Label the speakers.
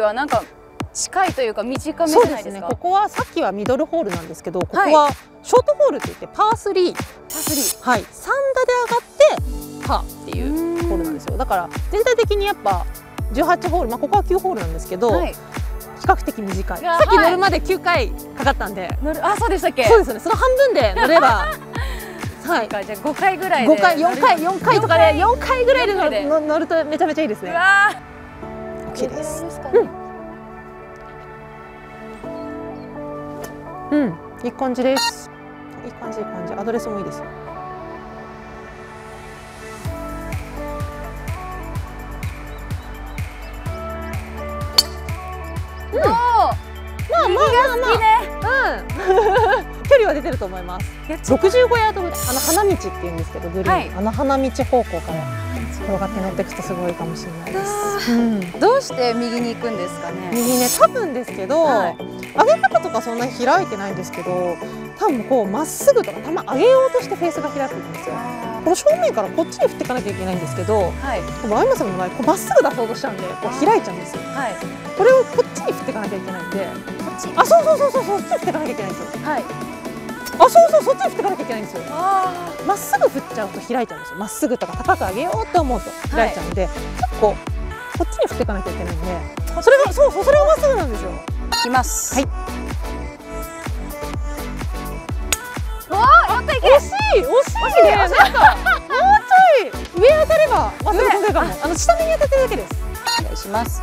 Speaker 1: はなんか近いというか短めじゃないですか？
Speaker 2: ここはさっきはミドルホールなんですけど、ここはショートホールって言ってパー3、パー3、はい、3打で上がってパーっていうホールなんですよ。だから全体的にやっぱ18ホール、まあここは9ホールなんですけど、はい、比較的短い。さっき乗るまで9回かかったんで、
Speaker 1: 乗るあそうでしたっけ？
Speaker 2: そうですね。その半分で乗れば。
Speaker 1: はい、じゃあ5回ぐらい
Speaker 2: で5回4回4回とかで4回ぐらいで乗るとめちゃめちゃいいですね。大きいです。うん、うん、いい感じです。いい感じいい感じ。アドレスもいいですよ。
Speaker 1: うん、まあまあまあ
Speaker 2: まあ、うんは出てると思います。65ヤードぐらいあの花道って言うんですけどグリーン、はい、あの花道方向から転がって乗っていくとすごいかもしれないです、
Speaker 1: うん、どうして右に行くんですかね。
Speaker 2: 右ね多分ですけど、はい、上げ方とかそんなに開いてないんですけど多分こうまっすぐとかたま上げようとしてフェースが開くんですよ。この正面からこっちに振っていかなきゃいけないんですけど、はい、この相さんの場合こうまっすぐ出そうとしちゃうんでこう開いちゃうんですよ、はい、これをこっちに振っていかなきゃいけないんであそうそうそうそうそっちに振っていかなきゃいけないんですよ。はいあそうそうそっちに振っていかなきゃいけないんですよ。まっすぐ振っちゃうと開いちゃうんですよ。まっすぐとか高く上げようって思うと開いちゃうんで、はい、結構こっちに振っていかなきゃいけないんで。それがそうそうそれがまっすぐなんですよ。
Speaker 1: いきます。
Speaker 2: はい。
Speaker 1: わあ惜しい
Speaker 2: 惜しいね。なんかもうちょい。上当たればまっすぐ飛んでるかもあの下目に当たってるだけです。
Speaker 1: お願いします